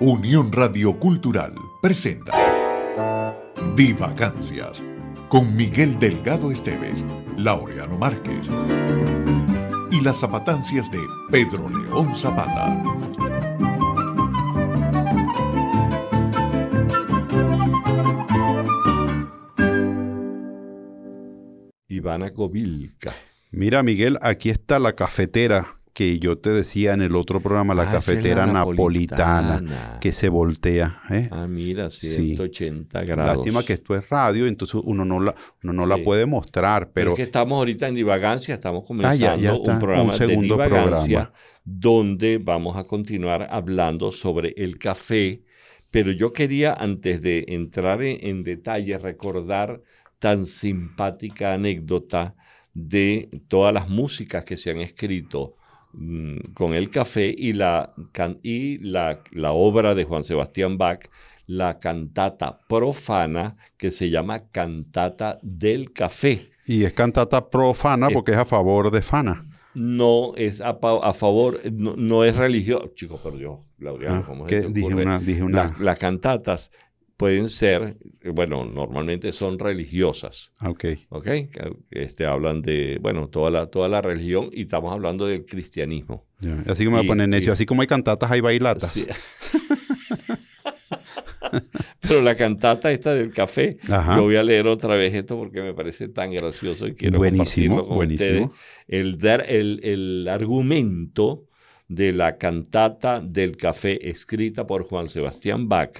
Unión Radio Cultural presenta Divagancias con Miguel Delgado Esteves, Laureano Márquez y las zapatancias de Pedro León Zapata. Ivana Kovilka. Mira, Miguel, aquí está la cafetera que yo te decía en el otro programa, la Ah, cafetera la napolitana, napolitana. que se voltea. ¿eh? Ah, mira, Sí. 180 grados. Lástima que esto es radio, entonces uno no la, uno no la Sí. puede mostrar, Pero es que estamos ahorita en Divagancia, estamos Ah, comenzando ya, ya está, un programa un segundo de Divagancia programa. donde vamos a continuar hablando sobre el café. Pero yo quería, antes de entrar en, en detalle, recordar tan simpática anécdota de todas las músicas que se han escrito con el café y, la, y la, la obra de Juan Sebastián Bach, la cantata profana que se llama Cantata del Café. y es cantata profana Eh, porque es a favor de Fana. No es a, favor, no, no es religioso. Chico, por Dios, Laureano, Ah, ¿cómo se que dije una, dije una. La- las cantatas pueden ser, bueno, normalmente son religiosas. Ah, ok. ¿ok? Este, hablan de, bueno, toda la, toda la religión y estamos hablando del cristianismo. Así que me voy a poner necio. y- Así como hay cantatas, hay bailatas. Sí. Pero la cantata esta del café, Ajá. yo voy a leer otra vez esto porque me parece tan gracioso y quiero Buenísimo, compartirlo con buenísimo. ustedes. El, dar, el, el argumento de la cantata del café escrita por Juan Sebastián Bach,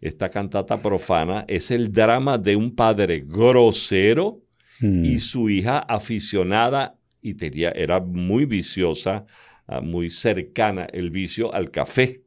esta cantata profana, es el drama de un padre grosero Mm. y su hija aficionada y tenía, era muy viciosa, ah, muy cercana el vicio al café.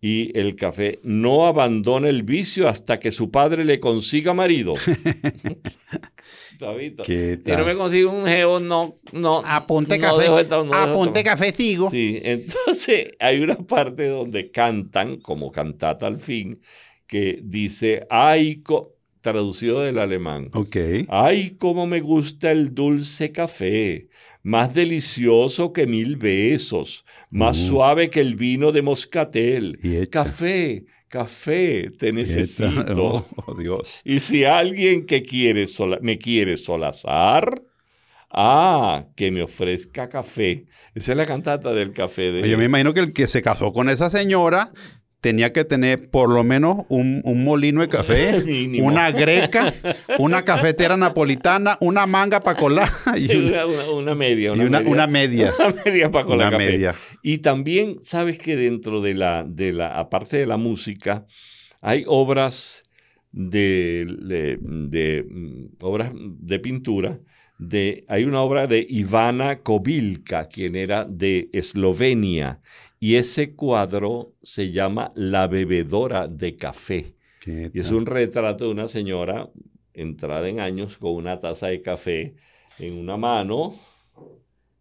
Y el café no abandona el vicio hasta que su padre le consiga marido. Sabito. ¿Qué Si no me consigo un geo, no, no. Apunte no café. esta- no dejo apunte esta- café, sigo. Sí, entonces hay una parte donde cantan, como cantata al fin, que dice, ay, co-", traducido del alemán. Ok. Ay, cómo me gusta el dulce café, más delicioso que mil besos, más Mm. suave que el vino de moscatel. Y. Café, café, te necesito. Oh, oh, Dios. Y si alguien que quiere sola- me quiere solazar, ah, que me ofrezca café. Esa es la cantata del café de... Yo me imagino que el que se casó con esa señora tenía que tener por lo menos un, un molino de café, una greca, una cafetera napolitana, una manga para colar y una, una, una- una media, y una, una- media. una media. Para colar Una café. media. Y también, sabes que dentro de la, de la, aparte de la música, hay obras de, de- de, mm, obras de pintura. De, hay una obra de Ivana Kovilka, quien era de Eslovenia, y ese cuadro se llama La bebedora de café. ¿Qué Y es un retrato de una señora entrada en años con una taza de café en una mano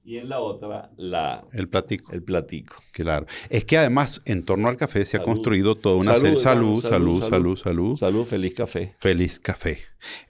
y en la otra la, El platico. el platico. Claro. Es que además, en torno al café se ha construido toda una Salud, salud, salud, salud, salud. Salud, feliz café. Feliz café.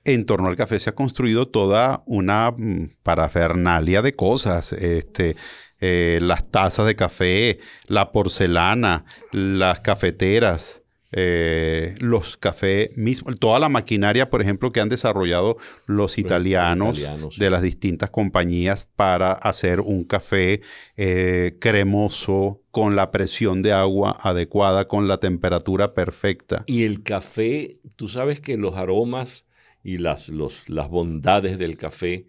En torno al café se ha construido toda una mm, parafernalia de cosas. Este, eh, las tazas de café, la porcelana, las cafeteras, eh, los cafés mismos, toda la maquinaria, por ejemplo, que han desarrollado los italianos, italianos, sí. de las distintas compañías para hacer un café eh, cremoso, con la presión de agua adecuada, con la temperatura perfecta. Y el café, tú sabes que los aromas y las, los- las bondades del café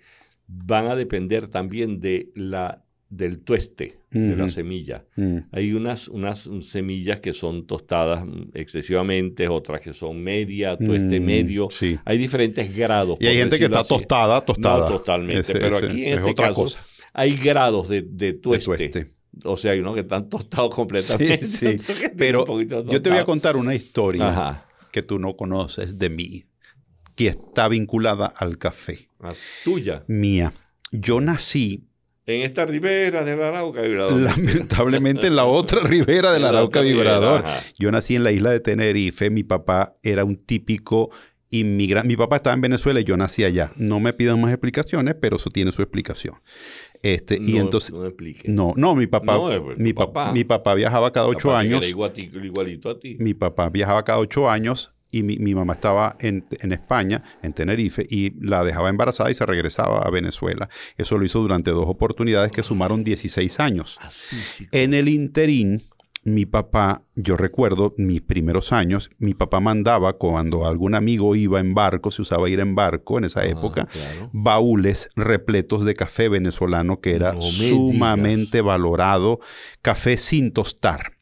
van a depender también de la, del tueste de la semilla. Mm. Hay unas, unas semillas que son tostadas excesivamente, otras que son media, tueste Mm, medio. Sí. Hay diferentes grados. Y hay gente que está así. tostada, tostada. No, totalmente. Ese- pero ese- aquí en es este otra caso cosa. hay grados de, de de tueste. O sea, hay unos que están tostados completamente. Sí, sí. Pero yo te voy a contar una historia Ajá. que tú no conoces de mí, que está vinculada al café. Más tuya. Mía. Yo nací, En esta ribera del Arauca, vibrador. lamentablemente, en la otra ribera del Arauca Vibrador. Yo nací en la isla de Tenerife. Mi papá era un típico inmigrante. Mi papá estaba en Venezuela y yo nací allá. No me pidan más explicaciones, pero eso tiene su explicación. Este, y No- entonces. no. No, no, mi papá, No, pues, mi, papá. papá. mi papá viajaba cada ocho años. igualito a ti. Mi papá viajaba cada ocho años y mi, mi mamá estaba en, en España, en Tenerife, y la dejaba embarazada y se regresaba a Venezuela. Eso lo hizo durante dos oportunidades que sumaron 16 años. Así, chico. En el interín, mi papá, yo recuerdo mis primeros años, mi papá mandaba cuando algún amigo iba en barco, se usaba ir en barco en esa Ah, época, claro. baúles repletos de café venezolano que era No sumamente valorado, café sin tostar.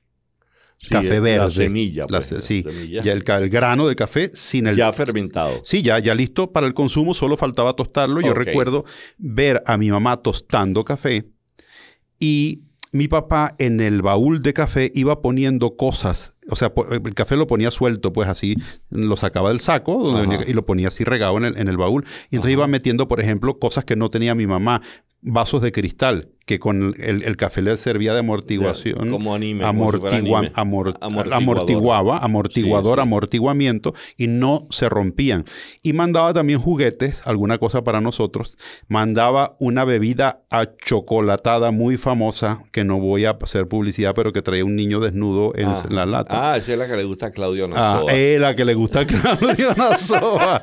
Sí, café la verde. semilla, La pues, se- la sí, semilla. ya el, grano de café sin el... Ya fermentado. Sí, ya, ya listo para el consumo, solo faltaba tostarlo. Yo recuerdo ver a mi mamá tostando café y mi papá en el baúl de café iba poniendo cosas. O sea, el café lo ponía suelto, pues así, lo sacaba del saco donde venía- y lo ponía así regado en el, en el baúl. Y entonces Ajá. iba metiendo, por ejemplo, cosas que no tenía mi mamá, vasos de cristal, que con el, el café le servía de amortiguación Como anime. como Amortiguador. amortiguaba, amortiguador, Sí, sí. amortiguamiento y no se rompían. Y mandaba también juguetes, alguna cosa para nosotros. Mandaba una bebida achocolatada muy famosa, que no voy a hacer publicidad, pero que traía un niño desnudo en Ajá. la lata. Ah, esa es la que le gusta a Claudio Ah, Nazoa. eh, la que le gusta a Claudio Nazoa.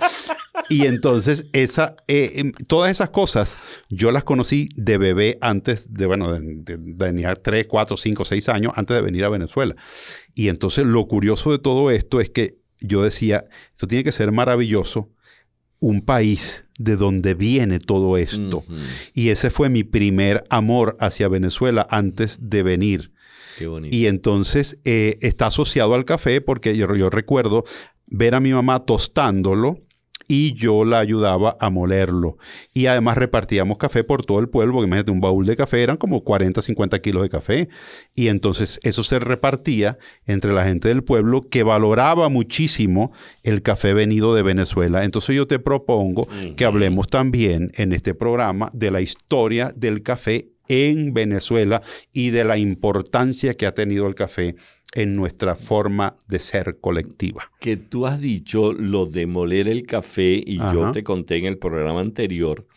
Y entonces, esa, eh, em, todas esas cosas, yo las conocí de bebé antes de, bueno, tenía 3, 4, 5, 6 años antes de venir a Venezuela. Y entonces, lo curioso de todo esto es que yo decía, esto tiene que ser maravilloso, un país de donde viene todo esto. Y ese fue mi primer amor hacia Venezuela antes de venir. Qué bonito. Y entonces eh, está asociado al café porque yo, yo recuerdo ver a mi mamá tostándolo y yo la ayudaba a molerlo. Y además repartíamos café por todo el pueblo, porque imagínate, un baúl de café eran como 40, 50 kilos de café. Y entonces eso se repartía entre la gente del pueblo que valoraba muchísimo el café venido de Venezuela. Entonces yo te propongo que hablemos también en este programa de la historia del café en Venezuela y de la importancia que ha tenido el café en nuestra forma de ser colectiva. que tú has dicho lo de moler el café y yo te conté en el programa anterior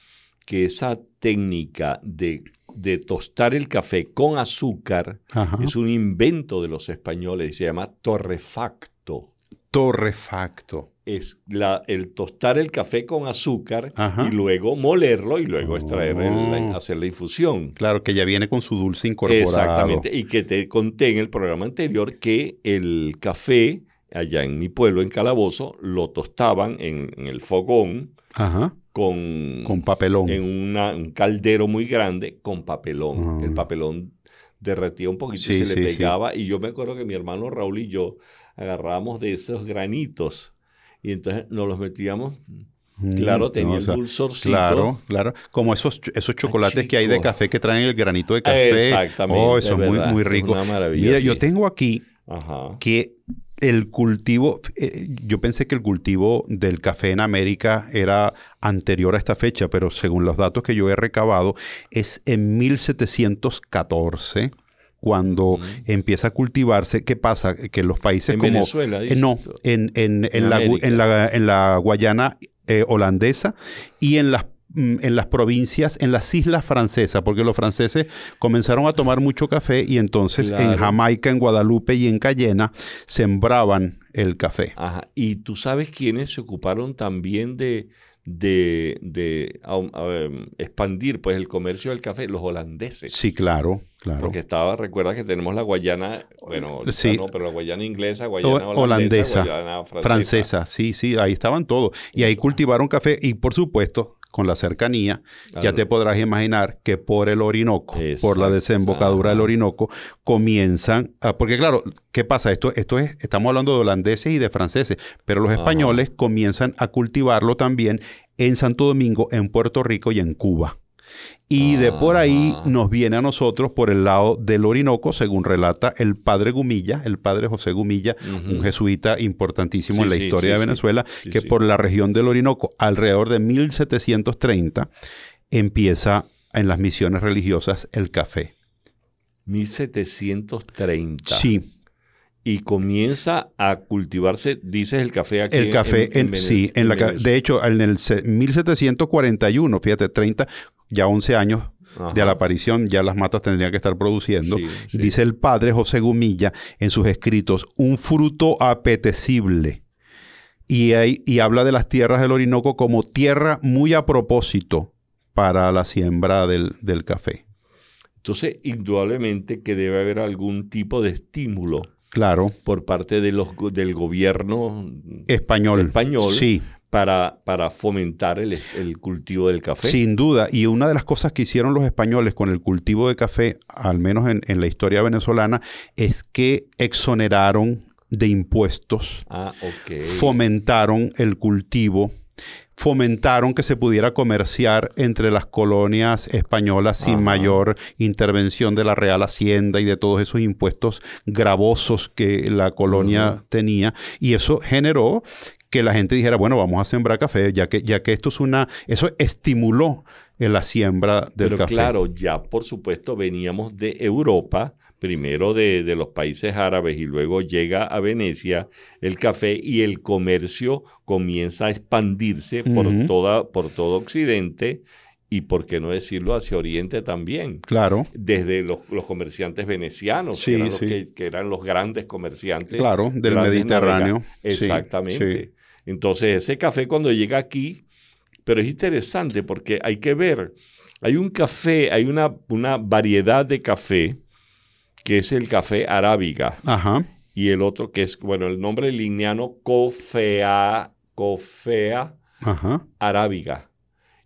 que esa técnica de, de tostar el café con azúcar Ajá. es un invento de los españoles y se llama torrefacto. Torrefacto. Es la, el tostar el café con azúcar Ajá. y luego molerlo y luego extraer el- Oh. hacer la infusión. Claro, que ya viene con su dulce incorporado. Exactamente. Y que te conté en el programa anterior que el café allá en mi pueblo, en Calabozo, lo tostaban en, en el fogón Ajá. con, Con papelón. en una- un caldero muy grande con papelón. Ah. El papelón derretía un poquito y Sí, se le sí. pegaba. Y yo me acuerdo que mi hermano Raúl y yo agarrábamos de esos granitos y entonces nos los metíamos. Mm, Claro, tenía no, o sea, el dulzorcito. Claro, claro. Como esos, esos chocolates que hay de café que traen el granito de café. Exactamente. Oh, eso es muy, muy rico. Una maravilla. Mira, sí. yo tengo aquí Ajá. que el cultivo, eh, yo pensé que el cultivo del café en América era anterior a esta fecha, pero según los datos que yo he recabado, es en 1714 cuando empieza a cultivarse. ¿Qué pasa? Que los países En como... Venezuela, Eh, dices no, en, en- la, en, la, en la Guayana eh, holandesa y en las mm, en las provincias, en las islas francesas, porque los franceses comenzaron a tomar mucho café y entonces en. Jamaica, en Guadalupe y en Cayena sembraban el café. Ajá. Y tú sabes quiénes se ocuparon también de, de, de a expandir pues el comercio del café, los holandeses. Sí, claro, claro. Porque estaba, recuerda que tenemos la Guayana, bueno, Sí. no, pero la Guayana inglesa, Guayana holandesa, holandesa, Guayana francesa. Francesa, sí, sí, ahí estaban todos. Y ahí cultivaron café y por supuesto, con la cercanía, ya te podrás imaginar que por el Orinoco, por la desembocadura del. Orinoco, comienzan, a- porque claro, ¿qué pasa? Esto, esto es, estamos hablando de holandeses y de franceses, pero los Ajá. españoles comienzan a cultivarlo también en Santo Domingo, en Puerto Rico y en Cuba. Y de por ahí Ajá. nos viene a nosotros por el lado del Orinoco, según relata el padre Gumilla, el padre José Gumilla, un jesuita importantísimo Sí, en la sí, historia sí, de. Venezuela, que por la región del Orinoco, alrededor de 1730, empieza en las misiones religiosas el café. 1730. Sí, y comienza a cultivarse, dices el café aquí. El café, en, Vene- sí, en la, de hecho, en el se- 1741, fíjate, 30, ya 11 años Ajá. de la aparición, ya las matas tendrían que estar produciendo. Sí, sí. Dice el padre José Gumilla en sus escritos, un fruto apetecible. Y, hay- y habla de las tierras del Orinoco como tierra muy a propósito para la siembra del, del café. Entonces, indudablemente que debe haber algún tipo de estímulo Claro, por parte de los, del gobierno español. Español. Sí, para, para fomentar el, el cultivo del café. Sin duda, y una de las cosas que hicieron los españoles con el cultivo de café, al menos en, en la historia venezolana, es que exoneraron de impuestos, Ah, fomentaron el cultivo, fomentaron que se pudiera comerciar entre las colonias españolas sin Ajá. mayor intervención de la Real Hacienda y de todos esos impuestos gravosos que la colonia tenía. Y eso generó que la gente dijera, bueno, vamos a sembrar café, ya que, ya que esto es una, eso estimuló en la siembra del Pero café. claro, ya por supuesto veníamos de Europa, primero de, de los países árabes y luego llega a Venecia el café y el comercio comienza a expandirse por, toda, por todo Occidente y, por qué no decirlo, hacia Oriente también. Claro, Desde los, los comerciantes venecianos, Sí, que, eran los sí. que, que eran los grandes comerciantes. claro, del Mediterráneo. Exactamente. sí. Entonces, ese café cuando llega aquí, pero es interesante porque hay que ver, hay un café, hay una, una variedad de café que es el café arábiga Ajá. y el otro que es, bueno, el nombre lineano Cofea, Cofea Ajá. arábiga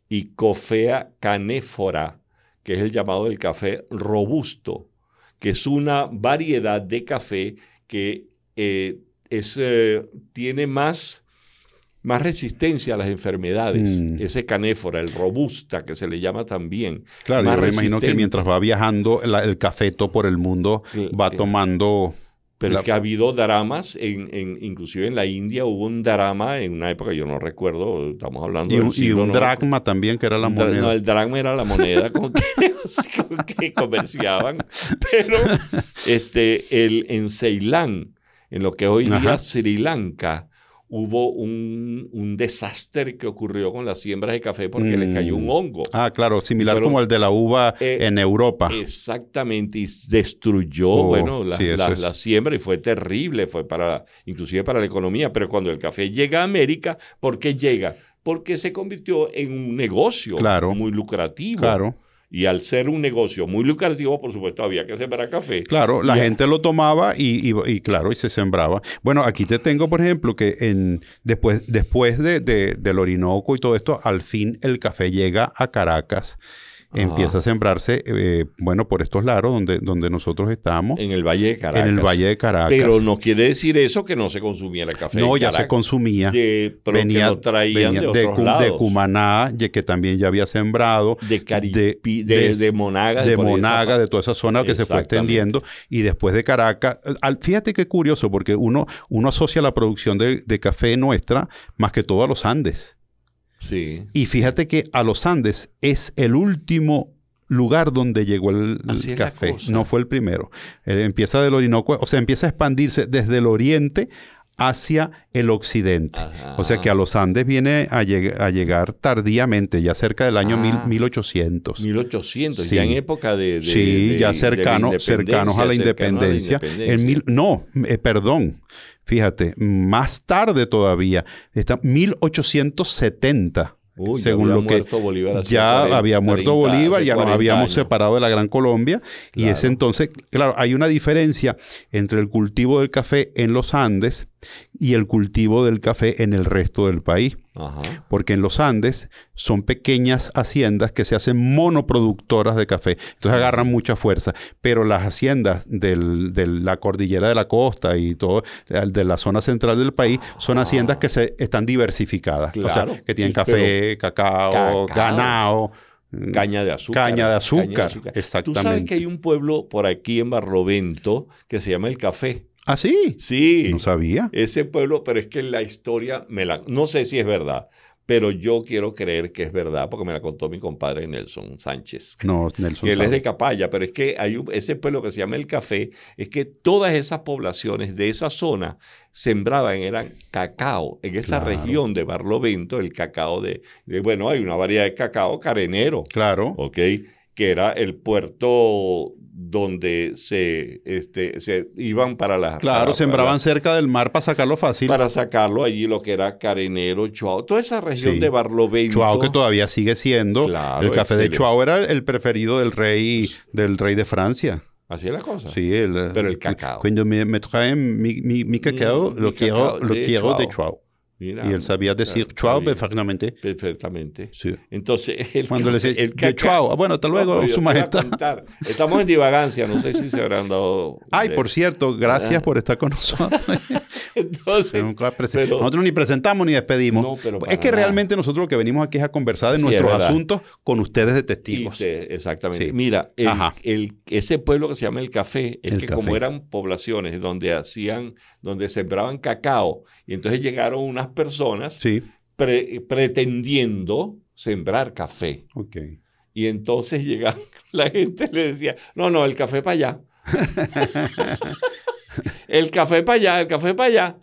y Cofea canéfora, que es el llamado del café robusto, que es una variedad de café que eh, es, eh, tiene más, más resistencia a las enfermedades. Mm. Ese canéfora, el robusta, que se le llama también. Claro, Más yo me imagino que mientras va viajando la- el cafeto por el mundo, va tomando... Pero La- es que ha habido dramas, en, en- inclusive en la India hubo un drama en una época, yo no recuerdo, estamos hablando Y del un, y siglo un no- dracma también, que era la moneda. No, el dracma era la moneda con que, con que comerciaban. Pero este, el, en Ceilán, en lo que hoy día Ajá. Sri Lanka, hubo un, un desastre que ocurrió con las siembras de café porque les cayó un Mm. hongo. Ah, claro, similar Fueron- como el de la uva Eh, en Europa. Exactamente, y destruyó, Oh, bueno, la, sí, la siembra y fue terrible, fue para, inclusive para la economía, pero cuando el café llega a América, ¿por qué llega? Porque se convirtió en un negocio Claro. muy lucrativo. Claro, Y al ser un negocio muy lucrativo, por supuesto, había que sembrar café. claro, la Y- gente lo tomaba y, y- y claro, y se sembraba. Bueno, aquí te tengo, por ejemplo, que en, después, después de, de- del Orinoco y todo esto, al fin el café llega a Caracas. Ajá. Empieza a sembrarse, eh, bueno, por estos lados donde, donde nosotros estamos, En el Valle de Caracas. en el Valle de Caracas. Pero no quiere decir eso que no se consumiera café. no, en ya se consumía. De, pero venía, que lo traían venía de de, otros de lados. Cumaná, que también ya había sembrado. de Caripi, de- de, de- de, de Monaga, de toda esa zona que se fue extendiendo y después de Caracas. eh, al- fíjate qué curioso, porque uno, uno asocia la producción de, de café nuestra más que todo a los Andes. Sí. Y fíjate que a los Andes es el último lugar donde llegó el, café. No fue el primero. Eh, empieza del Orinoco, o sea, empieza a expandirse desde el oriente hacia el occidente. Ajá. O sea que a los Andes viene a, lleg- a llegar tardíamente, ya cerca del año mil- Ah. 1800. 1800, Sí. ya en época de... de- sí, de- ya cercano, cercanos a la cercano a la independencia. En mil, no, eh, perdón, fíjate, más tarde todavía, está 1870. Uy, según lo que Bolívar ya 40, había muerto 30, Bolívar, ya nos 40 habíamos años. separado de la Gran Colombia y ese entonces, claro, hay una diferencia entre el cultivo del café en los Andes y el cultivo del café en el resto del país. Ajá. Porque en los Andes son pequeñas haciendas que se hacen monoproductoras de café. Entonces agarran mucha fuerza. Pero las haciendas del- de la cordillera de la costa y todo, de la zona central del país, son haciendas que se, están diversificadas. O Claro. sea, que tienen café, cacao, Cacao. ganado. Caña de azúcar. Caña de azúcar, Tú sabes exactamente. que hay un pueblo por aquí en Barlovento que se llama El Café. ¿Ah, sí? Sí. No sabía. Ese pueblo, pero es que la historia me la... No sé si es verdad, pero yo quiero creer que es verdad porque me la contó mi compadre Nelson Sánchez. No, Nelson. Que él es de Capaya, pero es que hay un- ese pueblo que se llama El Café, es que todas esas poblaciones de esa zona sembraban, eran cacao. En esa Claro. región de Barlovento, el cacao de, de- bueno, hay una variedad de cacao carenero, Claro. ¿ok? Que era el puerto donde se, este, se iban para las... Claro, para- sembraban para- cerca del mar para sacarlo fácil. para sacarlo allí lo que era Carenero, Chuao, toda esa región Sí. de Barlovento. Chuao que todavía sigue siendo. Claro, el café excelente. de Chuao era el preferido del rey, del rey de Francia. Así es la cosa. Sí, el, Pero el cacao. Cuando me, me traen mi, mi, mi cacao, Mm, lo mi quiero, cacao lo quiero de Chuao. Mira, Y él sabía decir está bien. perfectamente. Perfectamente. Sí. Entonces, el, Cuando le decía, el de cacao- Chuao. Ah, bueno, hasta luego, su majestad. Estamos en divagancia, no sé si se habrán dado. Ay, de- por cierto, gracias Ah. por estar con nosotros. Entonces, pero- nosotros ni presentamos ni despedimos. No, pero es que nada. realmente nosotros lo que venimos aquí es a conversar de Sí, nuestros asuntos con ustedes de testigos. exactamente. Mira, el- ese pueblo que se llama El Café, es El que Café. como eran poblaciones donde hacían, donde sembraban cacao, y entonces llegaron unas personas Sí, pre- pretendiendo sembrar café. ok. Y entonces llegaba, la gente le decía, no, no, el café para allá. el café para allá, el café para allá.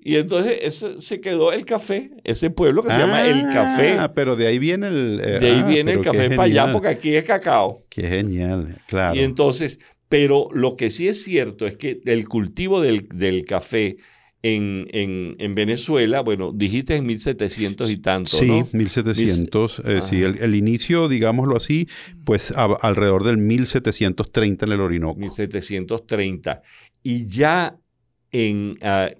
Y entonces ese- se quedó el café, ese pueblo que se llama El Café. Ah, pero de ahí viene el... eh, De ahí ah, viene el café para allá porque aquí es cacao. Qué genial, claro. Y entonces, pero lo que sí es cierto es que el cultivo del, del café en, en- en Venezuela, bueno, dijiste en 1700 y tanto, Sí, ¿no? 1700, eh, sí, el, el inicio, digámoslo así, pues a- alrededor del 1730 en el Orinoco. 1730. Y ya en ah,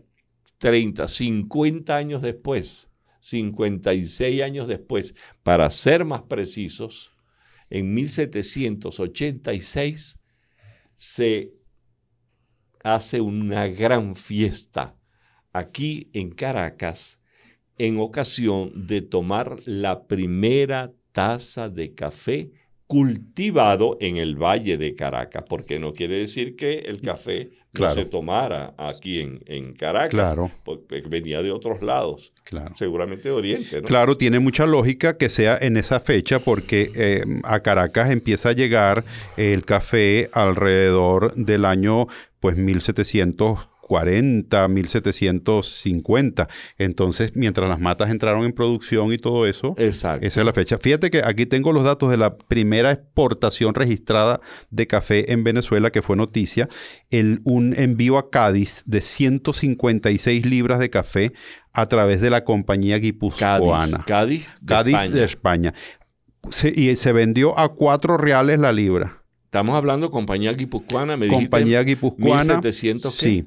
30, 50 años después, 56 años después, para ser más precisos, en 1786 se hace una gran fiesta aquí en Caracas en ocasión de tomar la primera taza de café cultivado en el Valle de Caracas, porque no quiere decir que el café Claro. no se tomara aquí en, en Caracas, Claro. porque venía de otros lados, Claro. seguramente de Oriente, ¿no? Claro, tiene mucha lógica que sea en esa fecha porque eh, a Caracas empieza a llegar el café alrededor del año pues 1740, 1750. Entonces, mientras las matas entraron en producción y todo eso, Exacto. esa es la fecha. Fíjate que aquí tengo los datos de la primera exportación registrada de café en Venezuela, que fue noticia. El, un envío a Cádiz de 156 libras de café a través de la compañía Cádiz, guipuzcoana. Cádiz, de Cádiz España. de España. Se- y se vendió a 4 reales la libra. Estamos hablando compañía guipuzcoana, me dijiste, compañía guipuzcoana. 1700 ¿qué? Sí.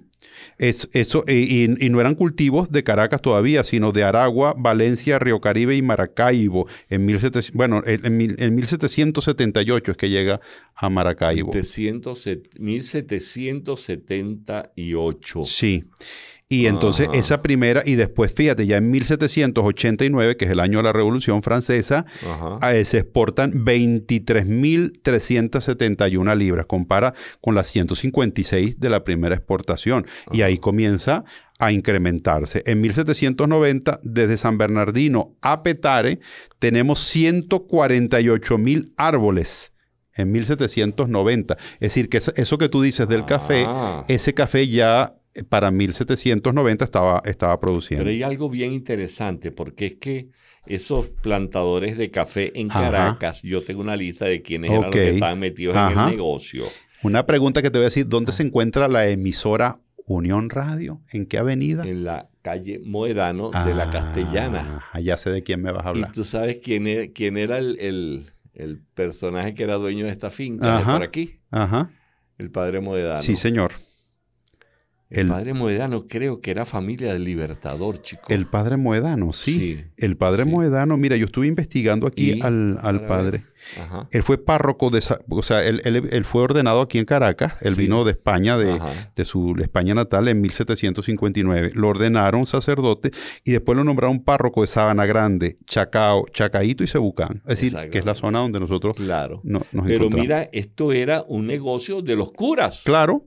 Es, eso, y, y- no eran cultivos de Caracas todavía, sino de Aragua, Valencia, Río Caribe y Maracaibo. En, 1700, bueno, en, en mil- en 1778 es que llega a Maracaibo. 700 1778. Sí. Y entonces Ajá. esa primera, y después fíjate, ya en 1789, que es el año de la Revolución Francesa, eh, se exportan 23.371 libras, compara con las 156 de la primera exportación. Y ahí comienza a incrementarse. En 1790, desde San Bernardino a Petare, tenemos 148 mil árboles. En 1790. Es decir, que eso- que tú dices del café, Ah. ese café ya para 1790 estaba, estaba produciendo. Pero hay algo bien interesante, porque es que esos plantadores de café en Ajá. Caracas, yo tengo una lista de quienes eran los que estaban metidos en el negocio. Una pregunta que te voy a decir, Ah. ¿dónde se encuentra la emisora Unión Radio? ¿En qué avenida? En la calle Moedano de la Ah, Castellana. Ya sé de quién me vas a Y hablar. tú sabes quién era, quién era el, el- el personaje que era dueño de esta finca de por aquí. Ajá. El padre Moedano. Sí, señor. El padre Moedano creo que era familia del Libertador, chico. el padre Moedano, sí. Sí, El padre sí. Moedano, mira, yo estuve investigando aquí Y, al, al padre. Ajá. Él fue párroco de, o sea, él, él- él fue ordenado aquí en Caracas. Él Sí. vino de España, de, de su España natal en 1759. Lo ordenaron sacerdote y después lo nombraron párroco de Sabana Grande, Chacao, Chacaíto y Cebucán. Es decir, que es la zona donde nosotros Claro. no- nos Pero encontramos. mira, esto era un negocio de los curas. Claro,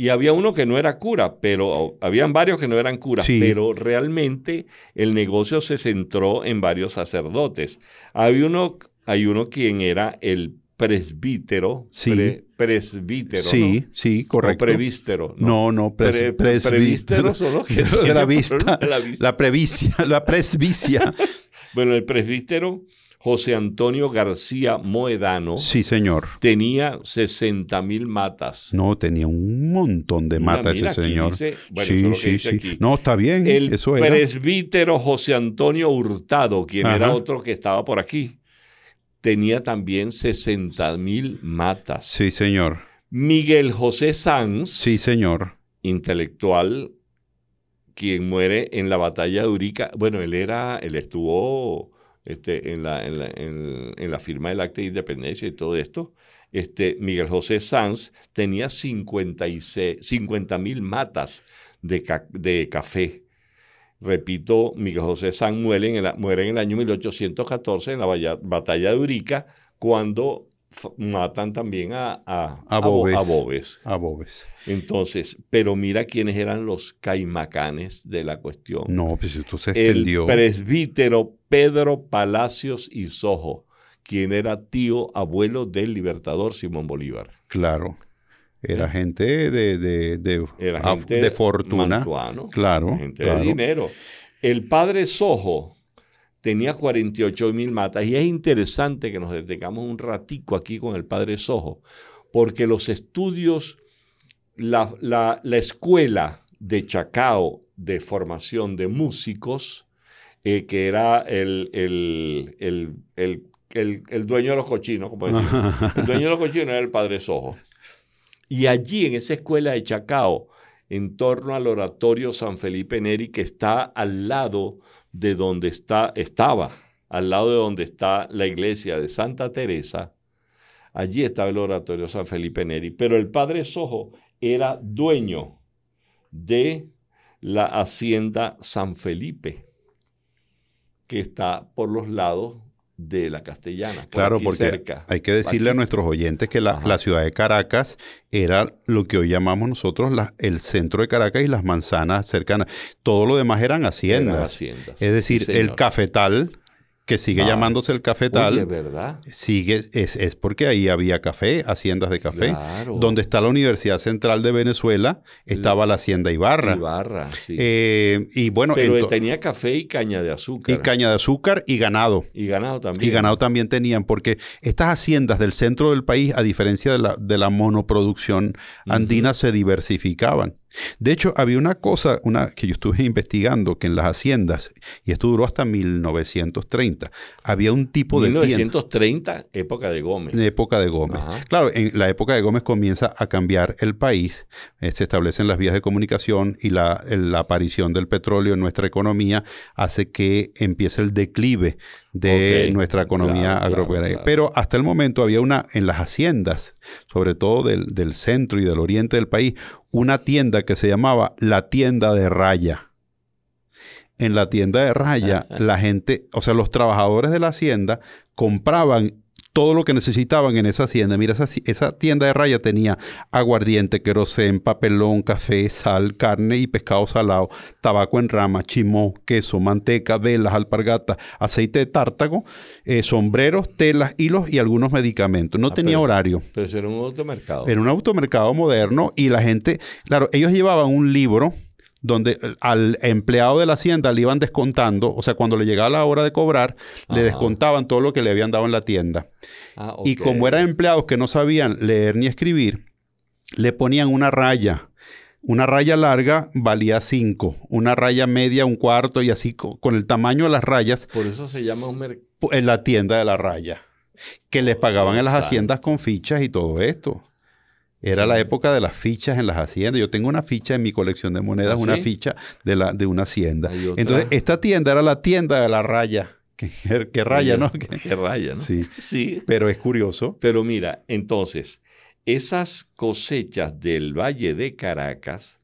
Y había uno que no era cura, pero habían varios que no eran curas, Sí. pero realmente el negocio se centró en varios sacerdotes. Había uno, hay uno quien era el presbítero, Sí. pre- presbítero, sí, ¿no? sí, O correcto. prevístero. No, no, pres- Pre- presbítero. prevísteros son los que de la vista, la vista. la previcia, la presbicia. Bueno, el presbítero José Antonio García Moedano Sí, señor. tenía 60 mil matas. No, tenía un montón de Mira, mata mira, ese señor. dice- bueno, sí, es sí, sí. aquí. No, está bien, El eso era. presbítero José Antonio Hurtado, quien era otro que estaba por aquí, tenía también 60 mil matas. Sí, señor. Miguel José Sanz, Sí, señor. intelectual, quien muere en la batalla de Urica. Bueno, él era, él estuvo este, en, la, en, la, en- la firma del acta de independencia y todo esto. Este, Miguel José Sanz tenía 50 mil matas de, de café. Repito, Miguel José Sanz muere en, el, muere en el año 1814 en la batalla de Urica, cuando matan también a, a, A Bo- Boves. a Bobes. Entonces, pero mira quiénes eran los caimacanes de la cuestión. No, pues esto se el extendió. presbítero Pedro Palacios y Sojo, quien era tío abuelo del libertador Simón Bolívar. Claro. Era gente de, de, de, Era gente de fortuna. mantuano, Claro, gente claro. de dinero. El padre Sojo tenía 48 mil matas y es interesante que nos detengamos un ratico aquí con el padre Sojo, porque los estudios, la, la- la escuela de Chacao de formación de músicos, eh, que era el, el, el- el- dueño de los cochinos, como decimos. El dueño de los cochinos era el padre Sojo. Y allí, en esa escuela de Chacao, en torno al oratorio San Felipe Neri, que está al lado de donde está, estaba, al lado de donde está la iglesia de Santa Teresa, allí estaba el oratorio San Felipe Neri. Pero el padre Sojo era dueño de la hacienda San Felipe, que está por los lados de la Castellana. por Claro, porque cerca. hay que decirle a nuestros oyentes que la, la ciudad de Caracas era lo que hoy llamamos nosotros la- el centro de Caracas y las manzanas cercanas. Todo lo demás eran haciendas. Eran haciendas. Es decir, Sí, el cafetal, que sigue Ah. llamándose el cafetal, Oye, ¿verdad? sigue, es, es porque ahí había café, haciendas de café. Claro. Donde está la Universidad Central de Venezuela, estaba la Hacienda Ibarra. Ibarra, sí. Eh, y bueno, Pero tenía café y caña de azúcar. y caña de azúcar y ganado. Y ganado también. Y ganado también tenían, porque estas haciendas del centro del país, a diferencia de la, de la monoproducción andina, se diversificaban. De hecho, había una cosa una, que yo estuve investigando, que en las haciendas, y esto duró hasta 1930, había un tipo de tienda 1930, época de Gómez. época de Gómez. Ajá. Claro, en la época de Gómez comienza a cambiar el país, eh, se establecen las vías de comunicación y la aparición del petróleo en nuestra economía hace que empiece el declive de nuestra economía claro, agropecuaria. claro, claro. Pero hasta el momento había una, en las haciendas, sobre todo del, del centro y del oriente del país, una tienda que se llamaba la tienda de raya. En la tienda de raya, la gente, o sea, los trabajadores de la hacienda compraban todo lo que necesitaban en esa hacienda. Mira, esa, esa tienda de raya tenía aguardiente, querosén, papelón, café, sal, carne y pescado salado, tabaco en rama, chimó, queso, manteca, velas, alpargatas, aceite de tártago, eh, sombreros, telas, hilos y algunos medicamentos. No Ah, tenía pero- horario. Pero eso era un automercado. Era un automercado moderno y la gente, claro, ellos llevaban un libro donde eh, al empleado de la hacienda le iban descontando, o sea, cuando le llegaba la hora de cobrar, le descontaban todo lo que le habían dado en la tienda. Ah, Y como eran empleados que no sabían leer ni escribir, le ponían una raya. Una raya larga valía cinco, una raya media un cuarto y así co- con el tamaño de las rayas Por eso se llama un mercado. en la tienda de la raya, que les pagaban en las haciendas con fichas y todo esto. Era la época de las fichas en las haciendas. Yo tengo una ficha en mi colección de monedas, ¿Ah, una sí? ficha de, la, de una hacienda. Entonces, esta tienda era la tienda de la raya. Que, que raya, ¿no? Que- Qué raya, ¿no? sí, Sí. pero es curioso. Pero mira, entonces, esas cosechas del Valle de Caracas